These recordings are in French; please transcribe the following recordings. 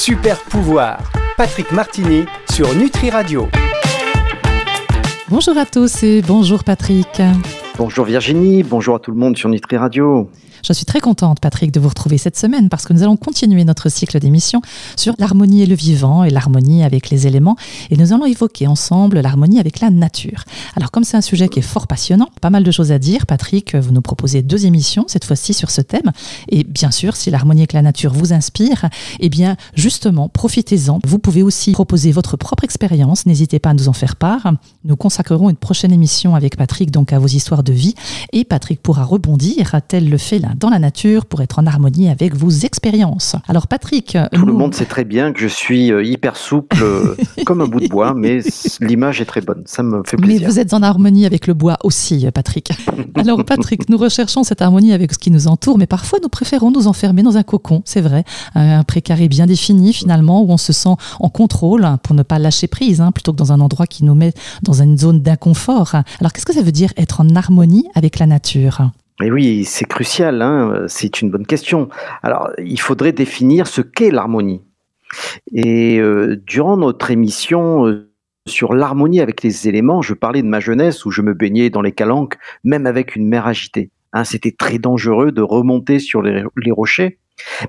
Super pouvoir. Patrick Martini sur Nutri Radio. Bonjour à tous et bonjour Patrick. Bonjour Virginie, bonjour à tout le monde sur Nutri Radio. Je suis très contente, Patrick, de vous retrouver cette semaine parce que nous allons continuer notre cycle d'émissions sur l'harmonie et le vivant et l'harmonie avec les éléments. Et nous allons évoquer ensemble l'harmonie avec la nature. Alors, comme c'est un sujet qui est fort passionnant, pas mal de choses à dire, Patrick, vous nous proposez deux émissions cette fois-ci sur ce thème. Et bien sûr, si l'harmonie avec la nature vous inspire, eh bien, justement, profitez-en. Vous pouvez aussi proposer votre propre expérience. N'hésitez pas à nous en faire part. Nous consacrerons une prochaine émission avec Patrick donc à vos histoires de vie. Et Patrick pourra rebondir, tel le fait là dans la nature pour être en harmonie avec vos expériences. Alors Patrick... Tout le monde sait très bien que je suis euh, hyper souple euh, comme un bout de bois, mais l'image est très bonne, ça me fait plaisir. Mais vous êtes en harmonie avec le bois aussi, Patrick. Alors Patrick, nous recherchons cette harmonie avec ce qui nous entoure, mais parfois nous préférons nous enfermer dans un cocon, c'est vrai, un précaré bien défini finalement, où on se sent en contrôle pour ne pas lâcher prise, hein, plutôt que dans un endroit qui nous met dans une zone d'inconfort. Alors qu'est-ce que ça veut dire être en harmonie avec la nature et oui, c'est crucial, hein, c'est une bonne question. Alors, il faudrait définir ce qu'est l'harmonie. Et euh, durant notre émission euh, sur l'harmonie avec les éléments, je parlais de ma jeunesse où je me baignais dans les calanques, même avec une mer agitée. Hein, C'était très dangereux de remonter sur les rochers.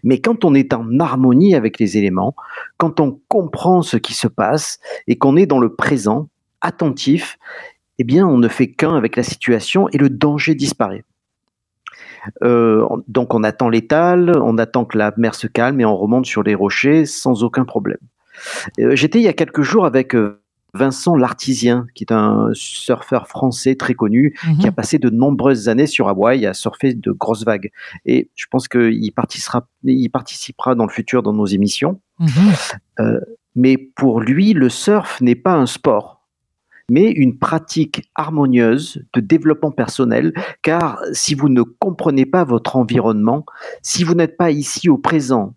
Mais quand on est en harmonie avec les éléments, quand on comprend ce qui se passe et qu'on est dans le présent, attentif, eh bien, on ne fait qu'un avec la situation et le danger disparaît. Euh, donc on attend l'étal, on attend que la mer se calme et on remonte sur les rochers sans aucun problème. Euh, j'étais il y a quelques jours avec euh, Vincent Lartisien, qui est un surfeur français très connu, qui a mhm. passé de nombreuses années sur Hawaï à surfer de grosses vagues. Et je pense qu'il participera, il participera dans le futur dans nos émissions. Mhm. mais pour lui, le surf n'est pas un sport mais une pratique harmonieuse de développement personnel, car si vous ne comprenez pas votre environnement, si vous n'êtes pas ici au présent,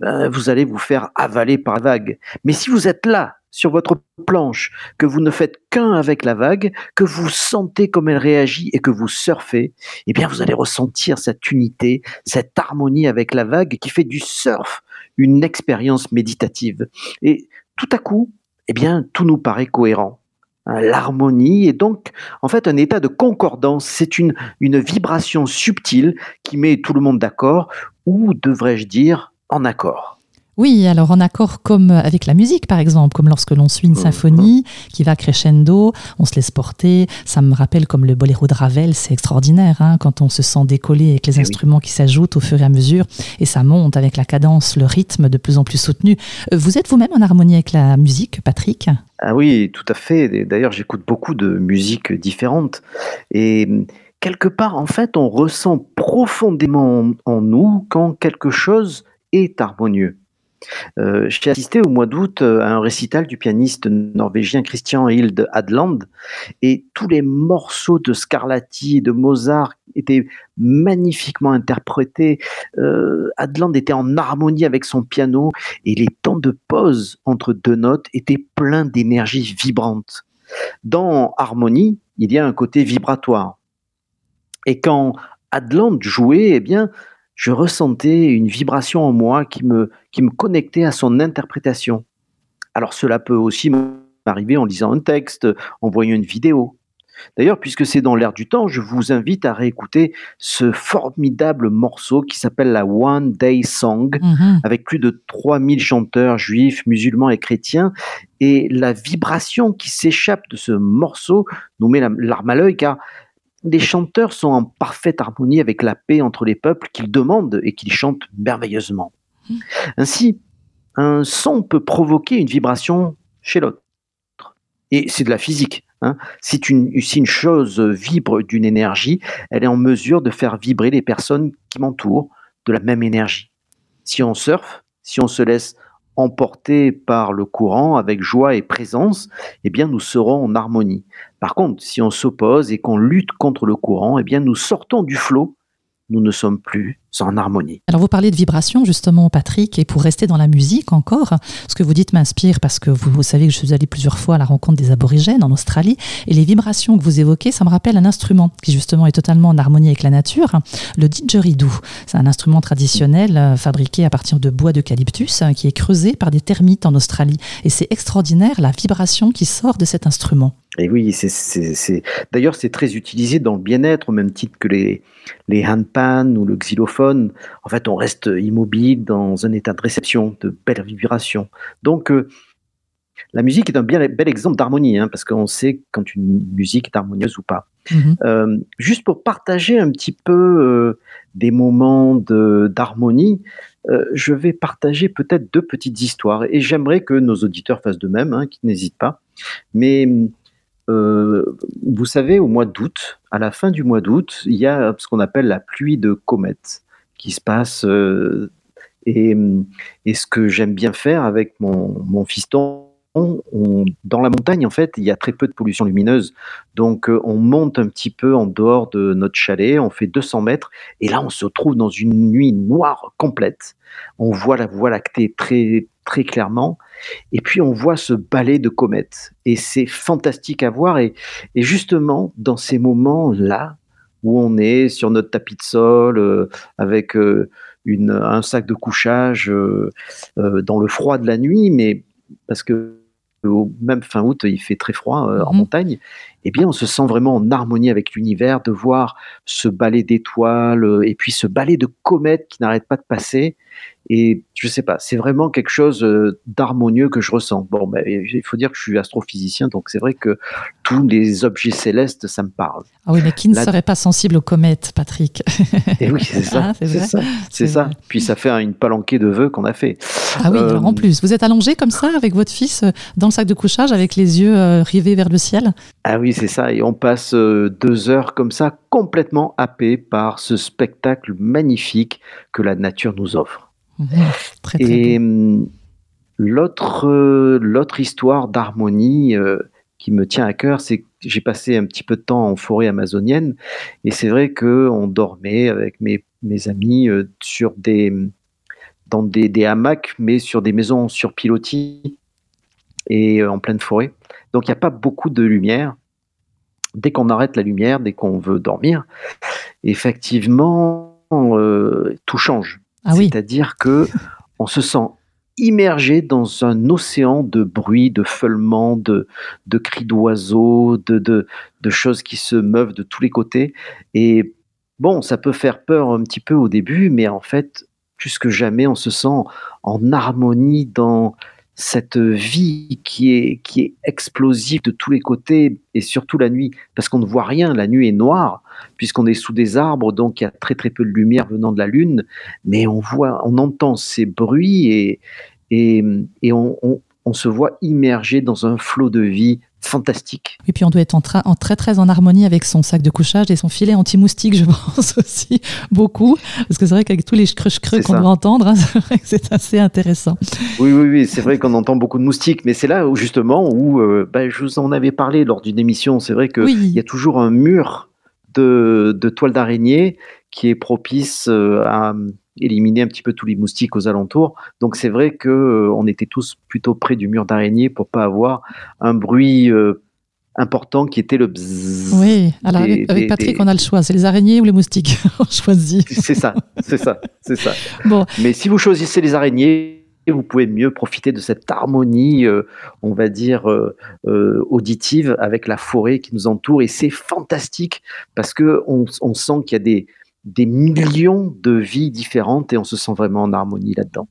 ben, vous allez vous faire avaler par la vague. Mais si vous êtes là, sur votre planche, que vous ne faites qu'un avec la vague, que vous sentez comme elle réagit et que vous surfez, eh bien vous allez ressentir cette unité, cette harmonie avec la vague qui fait du surf une expérience méditative. Et tout à coup, eh bien tout nous paraît cohérent. Hein, l'harmonie est donc en fait un état de concordance. C'est une, une vibration subtile qui met tout le monde d'accord, ou devrais-je dire en accord. Oui, alors en accord comme avec la musique par exemple, comme lorsque l'on suit une mmh. symphonie qui va crescendo, on se laisse porter. Ça me rappelle comme le boléro de Ravel, c'est extraordinaire hein, quand on se sent décollé avec les eh instruments qui s'ajoutent au fur et à mesure et ça monte avec la cadence, le rythme de plus en plus soutenu. Euh, vous êtes vous-même en harmonie avec la musique, Patrick? Ah oui, tout à fait. D'ailleurs, j'écoute beaucoup de musiques différentes et quelque part, en fait, on ressent profondément en nous quand quelque chose est harmonieux. Euh, j'ai assisté au mois d'août euh, à un récital du pianiste norvégien Christian Hilde Adland et tous les morceaux de Scarlatti et de Mozart étaient magnifiquement interprétés. Euh, Adland était en harmonie avec son piano et les temps de pause entre deux notes étaient pleins d'énergie vibrante. Dans Harmonie, il y a un côté vibratoire. Et quand Adland jouait, eh bien, je ressentais une vibration en moi qui me, qui me connectait à son interprétation. Alors cela peut aussi m'arriver en lisant un texte, en voyant une vidéo. D'ailleurs, puisque c'est dans l'air du temps, je vous invite à réécouter ce formidable morceau qui s'appelle la One Day Song, mhm. avec plus de 3000 chanteurs juifs, musulmans et chrétiens. Et la vibration qui s'échappe de ce morceau nous met l'arme à l'œil, car les chanteurs sont en parfaite harmonie avec la paix entre les peuples qu'ils demandent et qu'ils chantent merveilleusement. Hmm. Ainsi, un son peut provoquer une vibration chez l'autre. Et c'est de la physique. Hein. Si, une, une chose vibre d'une énergie, elle est en mesure de faire vibrer les personnes qui m'entourent de la même énergie. Si on surfe, si on se laisse emporté par le courant avec joie et présence, eh bien nous serons en harmonie. Par contre, si on s'oppose et qu'on lutte contre le courant, eh bien nous sortons du flot nous ne sommes plus en harmonie. Alors vous parlez de vibration justement Patrick et pour rester dans la musique encore, ce que vous dites m'inspire parce que vous, savez que je suis allée plusieurs fois à la rencontre des aborigènes en Australie et les vibrations que vous évoquez, ça me rappelle un instrument qui justement est totalement en harmonie avec la nature, le didgeridoo. C'est un instrument traditionnel euh, fabriqué à partir de bois d'eucalyptus hein, qui est creusé par des termites en Australie et c'est extraordinaire la vibration qui sort de cet instrument. Et oui, c'est, d'ailleurs, c'est très utilisé dans le bien-être, au même titre que les, les handpans ou le xylophone. En fait, on reste immobile dans un état de réception, de belles vibrations. Donc, euh, la musique est un bien bel exemple d'harmonie, hein, parce qu'on sait quand une musique est harmonieuse ou pas. Mm-hmm. Euh, juste pour partager un petit peu euh, des moments d'harmonie, je vais partager peut-être deux petites histoires et j'aimerais que nos auditeurs fassent de même, hein, qu'ils n'hésitent pas. Mais euh, vous savez, au mois d'août, à la fin du mois d'août, il y a ce qu'on appelle la pluie de comètes qui se passe. Euh, et, ce que j'aime bien faire avec mon, fiston, dans la montagne, en fait, il y a très peu de pollution lumineuse. Donc, euh, on monte un petit peu en dehors de notre chalet, on fait 200 mètres, et là, on se retrouve dans une nuit noire complète. On voit la Voie lactée très, très clairement. Et puis on voit ce balai de comètes. Et c'est fantastique à voir. Et, justement, dans ces moments-là, où on est sur notre tapis de sol, euh, avec euh, une, un sac de couchage euh, dans le froid de la nuit, mais parce que même fin août, il fait très froid en mhm. montagne, eh bien, on se sent vraiment en harmonie avec l'univers, de voir ce balai d'étoiles et puis ce balai de comètes qui n'arrête pas de passer. Et je sais pas, c'est vraiment quelque chose euh, d'harmonieux que je ressens. Bon, ben, il faut dire que je suis astrophysicien, donc c'est vrai que tous les objets célestes, ça me parle. Ah oui, mais qui ne serait pas sensible aux comètes, Patrick? Et eh oui, c'est ça. Ah, c'est ça. C'est ça. Puis ça fait une palanquée de vœux qu'on a fait. Ah oui, en euh, plus, vous êtes allongé comme ça avec votre fils euh, dans le sac de couchage, avec les yeux rivés vers le ciel? Ah oui, c'est ça. Et on passe deux heures comme ça, complètement happé par ce spectacle magnifique que la nature nous offre et hum, l'autre, euh, l'autre histoire d'harmonie euh, qui me tient à cœur, c'est que j'ai passé un petit peu de temps en forêt amazonienne et c'est vrai qu'on dormait avec mes, mes amis euh, sur des, dans des, des, hamacs, mais sur des maisons sur pilotis et en pleine forêt. Donc il n'y a pas beaucoup de lumière. Dès qu'on arrête la lumière, dès qu'on veut dormir, effectivement, tout change. Ah C'est-à-dire que on se sent immergé dans un océan de bruit, de feulements, de, de cris d'oiseaux, de, de, de, choses qui se meuvent de tous les côtés. Et bon, ça peut faire peur un petit peu au début, mais en fait, plus que jamais, on se sent en harmonie dans cette vie qui est, qui est explosive de tous les côtés et surtout la nuit, parce qu'on ne voit rien, la nuit est noire, puisqu'on est sous des arbres, donc il y a très très peu de lumière venant de la lune, mais on voit, on entend ces bruits et, et, et on, on se voit immergé dans un flot de vie fantastique. Et puis on doit être en, en, très très en harmonie avec son sac de couchage et son filet anti-moustique, je pense aussi beaucoup, parce que c'est vrai qu'avec tous les creux creux qu'on doit entendre, hein, c'est assez intéressant. Oui, oui, oui, c'est vrai qu'on entend beaucoup de moustiques, mais c'est là où justement où euh, bah, je vous en avais parlé lors d'une émission. C'est vrai qu'il il y a toujours un mur de, de toile d'araignée qui est propice euh, à éliminer un petit peu tous les moustiques aux alentours. Donc c'est vrai que euh, on était tous plutôt près du mur d'araignée pour pas avoir un bruit euh, important qui était le bzzz. Oui, alors avec, Patrick, on a le choix. C'est les araignées ou les moustiques On choisit. C'est ça, c'est ça, c'est ça. Bon. Mais si vous choisissez les araignées, vous pouvez mieux profiter de cette harmonie, euh, on va dire, auditive avec la forêt qui nous entoure. Et c'est fantastique parce que on sent qu'il y a des, des millions de vies différentes et on se sent vraiment en harmonie là-dedans.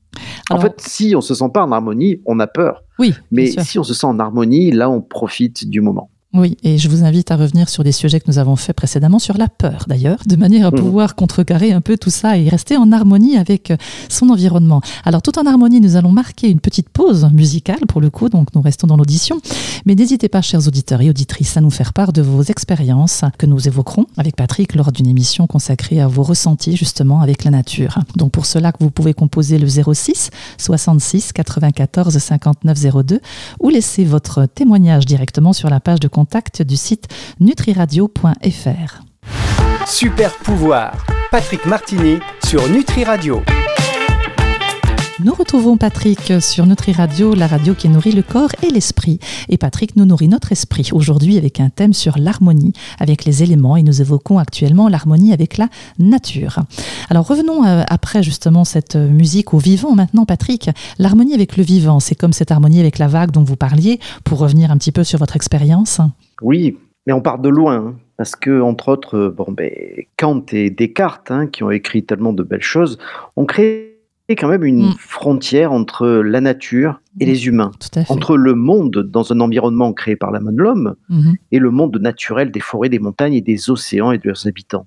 En fait, si on se sent pas en harmonie, on a peur. Oui. Mais si on se sent en harmonie, là, on profite du moment. Oui, et je vous invite à revenir sur des sujets que nous avons faits précédemment, sur la peur d'ailleurs, de manière à mmh. pouvoir contrecarrer un peu tout ça et rester en harmonie avec euh, son environnement. Alors tout en harmonie, nous allons marquer une petite pause musicale pour le coup, donc nous restons dans l'audition. Mais n'hésitez pas, chers auditeurs et auditrices, à nous faire part de vos expériences que nous évoquerons avec Patrick lors d'une émission consacrée à vos ressentis justement avec la nature. Donc pour cela, vous pouvez composer le 06 66 94 59 02 ou laisser votre témoignage directement sur la page de contact du site nutriradio.fr. Super pouvoir Patrick Martini sur Nutri Radio. Nous retrouvons Patrick sur Nutri Radio, la radio qui nourrit le corps et l'esprit. Et Patrick nous nourrit notre esprit aujourd'hui avec un thème sur l'harmonie avec les éléments et nous évoquons actuellement l'harmonie avec la nature. Alors revenons euh, après justement cette musique au vivant maintenant Patrick. L'harmonie avec le vivant, c'est comme cette harmonie avec la vague dont vous parliez pour revenir un petit peu sur votre expérience. Oui, mais on part de loin. Hein, parce que, entre autres, bon, ben, Kant et Descartes, hein, qui ont écrit tellement de belles choses, ont créé quand même une mm. frontière entre la nature et mm. les humains, entre le monde dans un environnement créé par la main de l'homme mm-hmm. et le monde naturel des forêts, des montagnes et des océans et de leurs habitants.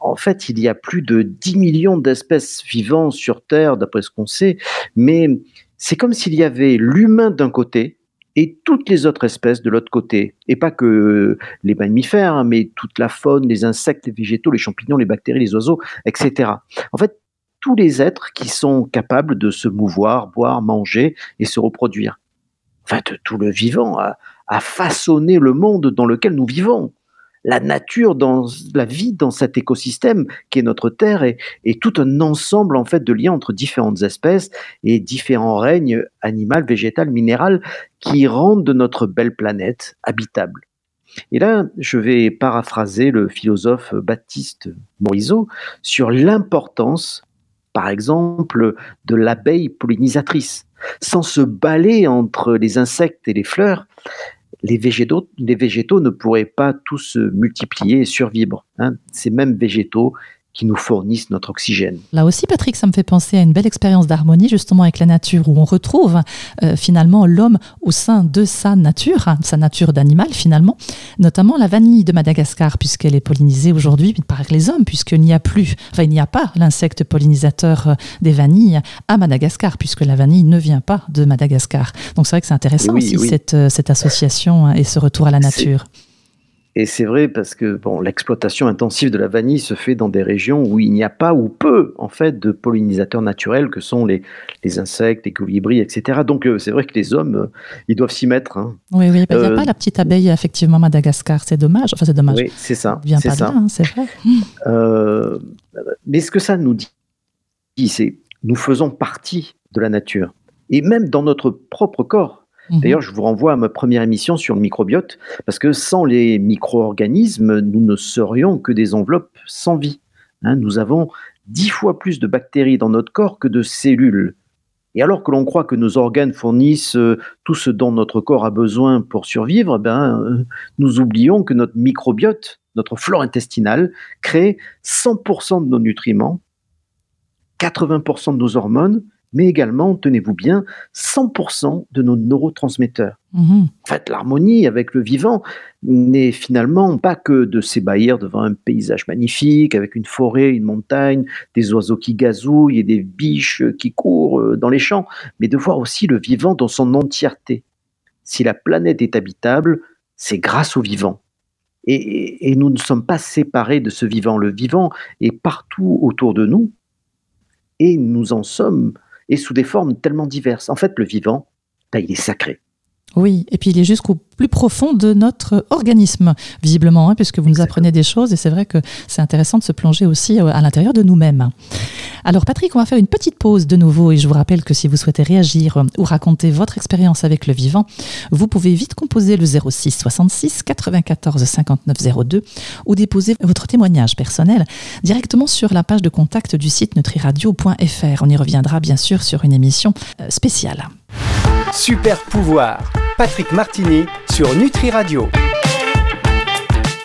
En fait, il y a plus de 10 millions d'espèces vivantes sur Terre, d'après ce qu'on sait, mais c'est comme s'il y avait l'humain d'un côté et toutes les autres espèces de l'autre côté. Et pas que les mammifères, hein, mais toute la faune, les insectes, les végétaux, les champignons, les bactéries, les oiseaux, etc. En fait, tous les êtres qui sont capables de se mouvoir, boire, manger et se reproduire. En fait, tout le vivant a, façonné le monde dans lequel nous vivons. La nature, dans la vie dans cet écosystème qui est notre Terre, est, est tout un ensemble en fait de liens entre différentes espèces et différents règnes animal, végétal, minéral qui rendent notre belle planète habitable. Et là, je vais paraphraser le philosophe Baptiste Morisot sur l'importance par exemple, de l'abeille pollinisatrice. Sans se balayer entre les insectes et les fleurs, les végétaux, ne pourraient pas tous se multiplier et survivre. Hein. Ces mêmes végétaux qui nous fournissent notre oxygène. Là aussi, Patrick, ça me fait penser à une belle expérience d'harmonie justement avec la nature, où on retrouve euh, finalement l'homme au sein de sa nature, hein, sa nature d'animal finalement, notamment la vanille de Madagascar, puisqu'elle est pollinisée aujourd'hui par les hommes, puisqu'il n'y a plus, enfin il n'y a pas l'insecte pollinisateur euh, des vanilles à Madagascar, puisque la vanille ne vient pas de Madagascar. Donc c'est vrai que c'est intéressant aussi Cette, euh, cette association et ce retour à la nature. Et c'est vrai parce que bon, l'exploitation intensive de la vanille se fait dans des régions où il n'y a pas ou peu en fait de pollinisateurs naturels que sont les, les insectes, les colibris, etc. Donc euh, c'est vrai que les hommes, euh, ils doivent s'y mettre. Hein. Oui, oui, il n'y a euh, pas la petite abeille effectivement à Madagascar, c'est dommage. Enfin c'est dommage. Oui, c'est ça. vient pas ça. Hein, c'est vrai. mais ce que ça nous dit, c'est nous faisons partie de la nature. Et même dans notre propre corps, Mhm. D'ailleurs, je vous renvoie à ma première émission sur le microbiote, parce que sans les micro-organismes, nous ne serions que des enveloppes sans vie. Hein. nous avons dix fois plus de bactéries dans notre corps que de cellules. Et alors que l'on croit que nos organes fournissent euh, tout ce dont notre corps a besoin pour survivre, ben, euh, nous oublions que notre microbiote, notre flore intestinale, crée 100% de nos nutriments, 80% de nos hormones mais également, tenez-vous bien, 100% de nos neurotransmetteurs. Mhm. En fait, l'harmonie avec le vivant n'est finalement pas que de s'ébahir devant un paysage magnifique, avec une forêt, une montagne, des oiseaux qui gazouillent et des biches qui courent euh, dans les champs, mais de voir aussi le vivant dans son entièreté. Si la planète est habitable, c'est grâce au vivant. Et, et, nous ne sommes pas séparés de ce vivant. Le vivant est partout autour de nous et nous en sommes et sous des formes tellement diverses. En fait, le vivant, il est sacré. Oui, et puis il est jusqu'au plus profond de notre organisme, visiblement, hein, puisque vous nous apprenez des choses, et c'est vrai que c'est intéressant de se plonger aussi euh, à l'intérieur de nous-mêmes. Alors Patrick, on va faire une petite pause de nouveau, et je vous rappelle que si vous souhaitez réagir euh, ou raconter votre expérience avec le vivant, vous pouvez vite composer le 06 66 94 59 02 ou déposer votre témoignage personnel directement sur la page de contact du site nutriradio.fr. On y reviendra bien sûr sur une émission euh, spéciale. Super pouvoir, Patrick Martini sur Nutri Radio.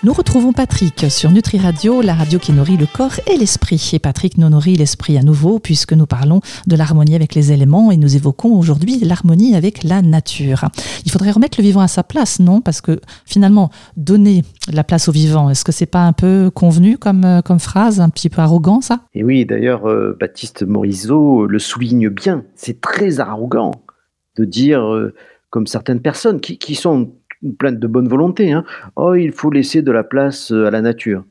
Nous retrouvons Patrick sur Nutri Radio, la radio qui nourrit le corps et l'esprit. Et Patrick nous nourrit l'esprit à nouveau puisque nous parlons de l'harmonie avec les éléments et nous évoquons aujourd'hui l'harmonie avec la nature. Il faudrait remettre le vivant à sa place, non? Parce que finalement, donner la place au vivant, est-ce que c'est pas un peu convenu comme, euh, comme phrase, un petit peu arrogant ça? Et oui, d'ailleurs, euh, Baptiste Morisot le souligne bien. C'est très arrogant de dire, euh, comme certaines personnes qui, sont pleines de bonne volonté, hein, oh, il faut laisser de la place euh, à la nature.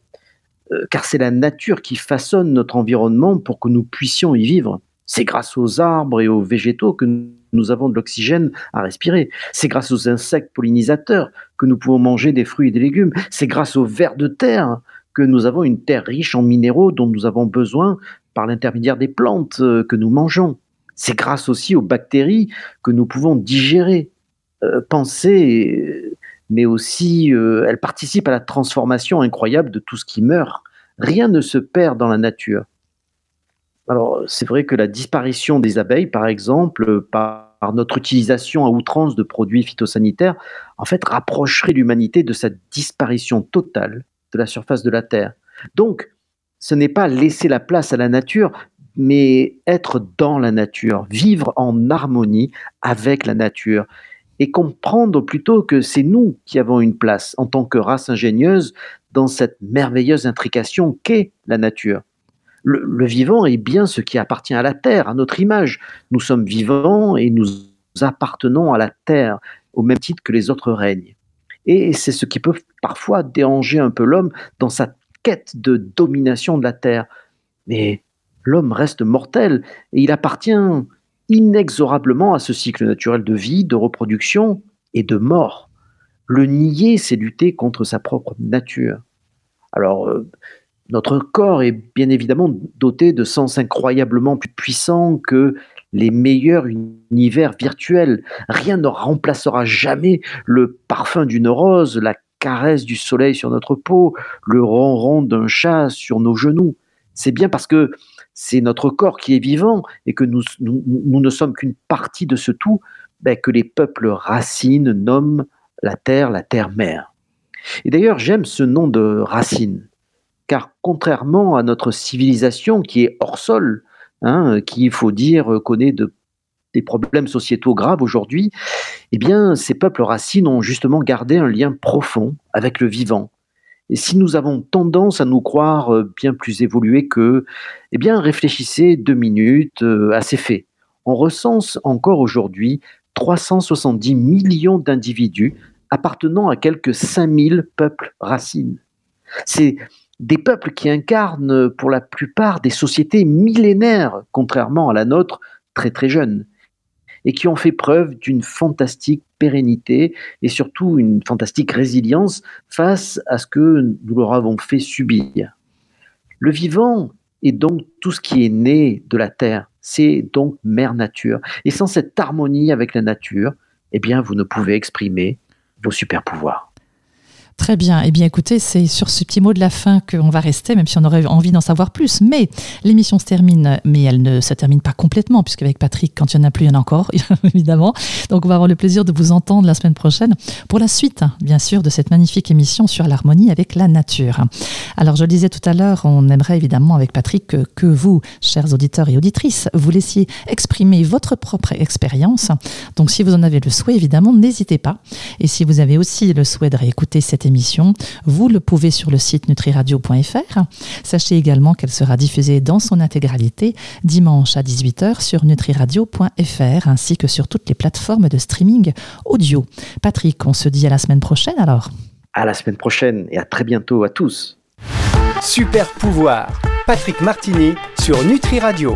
Euh, car c'est la nature qui façonne notre environnement pour que nous puissions y vivre. C'est grâce aux arbres et aux végétaux que nous avons de l'oxygène à respirer. C'est grâce aux insectes pollinisateurs que nous pouvons manger des fruits et des légumes. C'est grâce aux vers de terre que nous avons une terre riche en minéraux dont nous avons besoin par l'intermédiaire des plantes euh, que nous mangeons. C'est grâce aussi aux bactéries que nous pouvons digérer, euh, penser, mais aussi elles participent à la transformation incroyable de tout ce qui meurt. Rien ne se perd dans la nature. Alors, c'est vrai que la disparition des abeilles, par exemple, par, notre utilisation à outrance de produits phytosanitaires, en fait, rapprocherait l'humanité de sa disparition totale de la surface de la Terre. Donc, ce n'est pas laisser la place à la nature, mais être dans la nature, vivre en harmonie avec la nature et comprendre plutôt que c'est nous qui avons une place en tant que race ingénieuse dans cette merveilleuse intrication qu'est la nature le, vivant est bien ce qui appartient à la terre, à notre image. Nous sommes vivants et nous appartenons à la terre au même titre que les autres règnes. Et c'est ce qui peut parfois déranger un peu l'homme dans sa quête de domination de la terre. Mais l'homme reste mortel et il appartient inexorablement à ce cycle naturel de vie, de reproduction et de mort. Le nier, c'est lutter contre sa propre nature. Alors, euh, notre corps est bien évidemment doté de sens incroyablement plus puissants que les meilleurs univers virtuels. Rien ne remplacera jamais le parfum d'une rose, la caresse du soleil sur notre peau, le ronron d'un chat sur nos genoux. C'est bien parce que c'est notre corps qui est vivant et que nous, ne sommes qu'une partie de ce tout ben, que les peuples racines nomment la terre, la terre-mère. Et d'ailleurs, j'aime ce nom de racine car contrairement à notre civilisation qui est hors sol, hein, qui, il faut dire, connaît des problèmes sociétaux graves aujourd'hui, eh ces peuples racines ont justement gardé un lien profond avec le vivant. Et si nous avons tendance à nous croire euh, bien plus évolués qu'eux, eh bien, réfléchissez deux minutes euh, à ces faits. On recense encore aujourd'hui 370 millions d'individus appartenant à quelques 5000 peuples racines. C'est des peuples qui incarnent pour la plupart des sociétés millénaires, contrairement à la nôtre très très jeune, et qui ont fait preuve d'une fantastique pérennité et surtout une fantastique résilience face à ce que nous leur avons fait subir. Le vivant est donc tout ce qui est né de la terre, c'est donc mère nature. Et sans cette harmonie avec la nature, eh bien, vous ne pouvez exprimer vos super pouvoirs. Très bien. Eh bien, écoutez, c'est sur ce petit mot de la fin qu'on va rester, même si on aurait envie d'en savoir plus. Mais l'émission se termine, mais elle ne se termine pas complètement, puisque avec Patrick, quand il n'y en a plus, il y en a encore, évidemment. Donc, on va avoir le plaisir de vous entendre la semaine prochaine pour la suite, bien sûr, de cette magnifique émission sur l'harmonie avec la nature. Alors, je le disais tout à l'heure, on aimerait évidemment avec Patrick que, vous, chers auditeurs et auditrices, vous laissiez exprimer votre propre expérience. Donc, si vous en avez le souhait, évidemment, n'hésitez pas. Et si vous avez aussi le souhait de réécouter cette émission, vous le pouvez sur le site nutriradio.fr. Sachez également qu'elle sera diffusée dans son intégralité dimanche à 18h sur nutriradio.fr ainsi que sur toutes les plateformes de streaming audio. Patrick, on se dit à la semaine prochaine alors. À la semaine prochaine et à très bientôt à tous. Super pouvoir, Patrick Martini sur Nutri Radio.